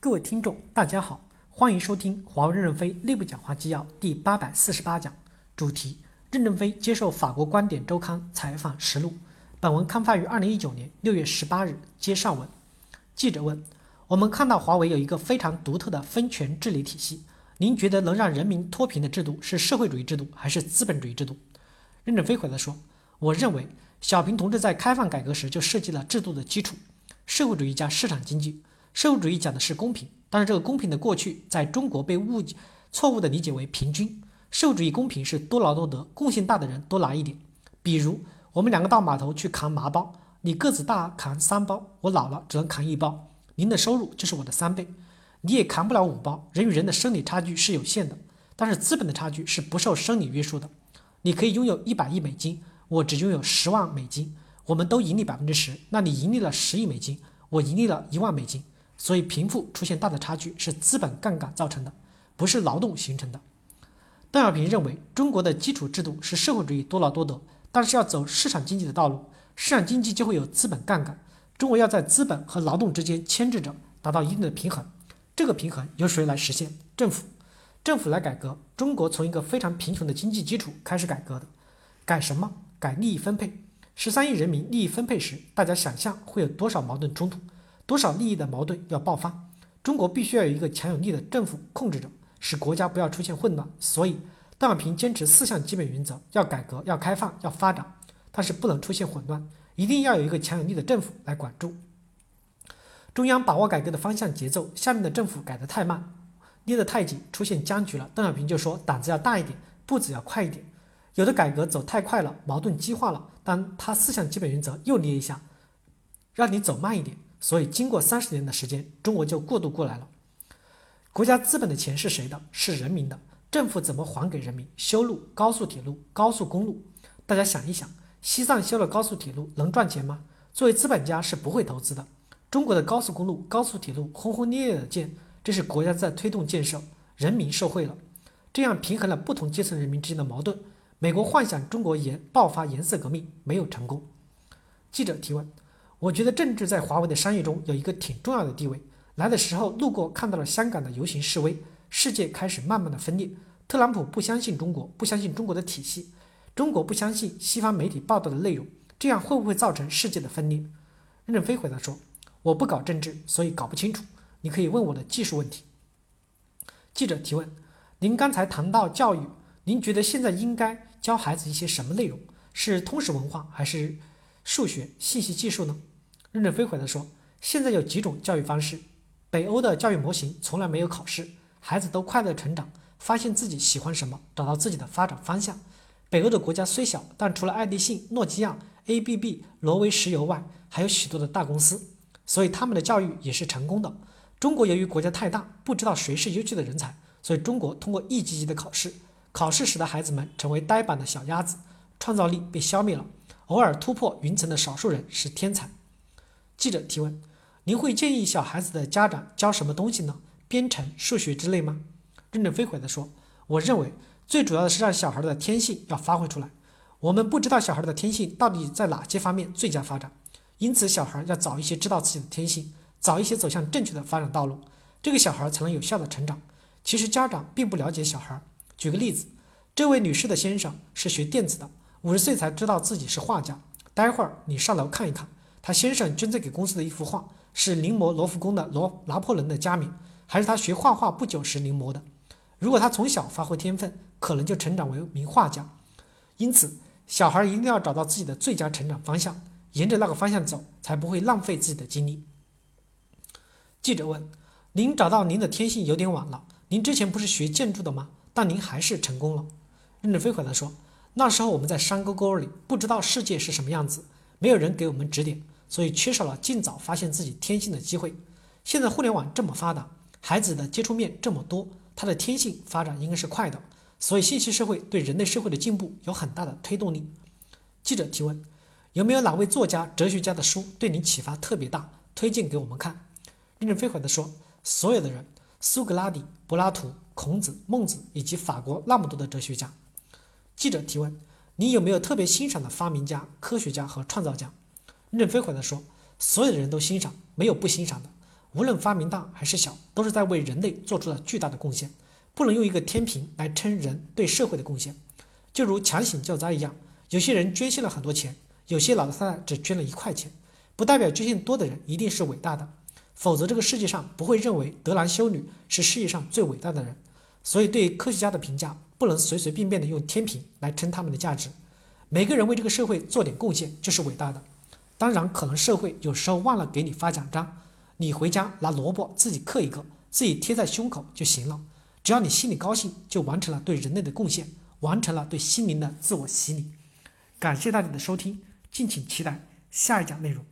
各位听众，大家好，欢迎收听华为任正非内部讲话纪要第八百四十八讲，主题：任正非接受法国观点周刊采访实录。本文刊发于二零一九年六月十八日。接上文，记者问：我们看到华为有一个非常独特的分权治理体系，您觉得能让人民脱贫的制度是社会主义制度还是资本主义制度？任正非回答说：我认为小平同志在开放改革时就设计了制度的基础，社会主义加市场经济。社会主义讲的是公平，但是这个公平的过去在中国被误解、错误的理解为平均。社会主义公平是多劳多得，贡献大的人多拿一点。比如我们两个到码头去扛麻包，你个子大扛三包，我老了只能扛一包，您的收入就是我的三倍，你也扛不了五包。人与人的生理差距是有限的，但是资本的差距是不受生理约束的。你可以拥有一百亿美金，我只拥有十万美金，我们都盈利百分之十，那你盈利了十亿美金，我盈利了一万美金。所以，贫富出现大的差距是资本杠杆造成的，不是劳动形成的。邓小平认为，中国的基础制度是社会主义多劳多得，但是要走市场经济的道路，市场经济就会有资本杠杆。中国要在资本和劳动之间牵制着，达到一定的平衡。这个平衡由谁来实现？政府，政府来改革。中国从一个非常贫穷的经济基础开始改革的，改什么？改利益分配。十三亿人民利益分配时，大家想象会有多少矛盾冲突？多少利益的矛盾要爆发？中国必须要有一个强有力的政府控制着，使国家不要出现混乱。所以，邓小平坚持四项基本原则：要改革，要开放，要发展，但是不能出现混乱，一定要有一个强有力的政府来管住。中央把握改革的方向节奏，下面的政府改得太慢，捏得太紧，出现僵局了。邓小平就说：胆子要大一点，步子要快一点。有的改革走太快了，矛盾激化了，但他四项基本原则又捏一下，让你走慢一点。所以，经过三十年的时间，中国就过渡过来了。国家资本的钱是谁的？是人民的。政府怎么还给人民？修路、高速铁路、高速公路。大家想一想，西藏修了高速铁路能赚钱吗？作为资本家是不会投资的。中国的高速公路、高速铁路轰轰烈烈的建，这是国家在推动建设，人民受惠了，这样平衡了不同阶层人民之间的矛盾。美国幻想中国颜爆发颜色革命，没有成功。记者提问。我觉得政治在华为的商业中有一个挺重要的地位。来的时候路过看到了香港的游行示威，世界开始慢慢的分裂。特朗普不相信中国，不相信中国的体系，中国不相信西方媒体报道的内容，这样会不会造成世界的分裂？任正非回答说：“我不搞政治，所以搞不清楚。你可以问我的技术问题。”记者提问：“您刚才谈到教育，您觉得现在应该教孩子一些什么内容？是通识文化还是数学、信息技术呢？”任正非回答说：“现在有几种教育方式，北欧的教育模型从来没有考试，孩子都快乐成长，发现自己喜欢什么，找到自己的发展方向。北欧的国家虽小，但除了爱立信、诺基亚、ABB、挪威石油外，还有许多的大公司，所以他们的教育也是成功的。中国由于国家太大，不知道谁是优秀的人才，所以中国通过一级级的考试，考试使得孩子们成为呆板的小鸭子，创造力被消灭了。偶尔突破云层的少数人是天才。”记者提问：“您会建议小孩子的家长教什么东西呢？编程、数学之类吗？”任正非回答说：“我认为最主要的是让小孩的天性要发挥出来。我们不知道小孩的天性到底在哪些方面最佳发展，因此小孩要早一些知道自己的天性，早一些走向正确的发展道路，这个小孩才能有效的成长。其实家长并不了解小孩。举个例子，这位女士的先生是学电子的，五十岁才知道自己是画家。待会儿你上楼看一看。”他先生捐赠给公司的一幅画是临摹罗浮宫的罗拿破仑的加冕，还是他学画画不久时临摹的？如果他从小发挥天分，可能就成长为名画家。因此，小孩一定要找到自己的最佳成长方向，沿着那个方向走，才不会浪费自己的精力。记者问：“您找到您的天性有点晚了，您之前不是学建筑的吗？但您还是成功了。”任正非回答说：“那时候我们在山沟沟里，不知道世界是什么样子，没有人给我们指点。”所以缺少了尽早发现自己天性的机会。现在互联网这么发达，孩子的接触面这么多，他的天性发展应该是快的。所以信息社会对人类社会的进步有很大的推动力。记者提问：有没有哪位作家、哲学家的书对您启发特别大，推荐给我们看？任正非回答说：所有的人，苏格拉底、柏拉图、孔子、孟子以及法国那么多的哲学家。记者提问：你有没有特别欣赏的发明家、科学家和创造家？任正非回答说：“所有的人都欣赏，没有不欣赏的。无论发明大还是小，都是在为人类做出了巨大的贡献，不能用一个天平来称人对社会的贡献。就如强行救灾一样，有些人捐献了很多钱，有些老太太只捐了一块钱，不代表捐献多的人一定是伟大的，否则这个世界上不会认为德兰修女是世界上最伟大的人。所以，对科学家的评价不能随随便便的用天平来称他们的价值。每个人为这个社会做点贡献就是伟大的。当然，可能社会有时候忘了给你发奖章，你回家拿萝卜自己刻一个，自己贴在胸口就行了。只要你心里高兴，就完成了对人类的贡献，完成了对心灵的自我洗礼。感谢大家的收听，敬请期待下一讲内容。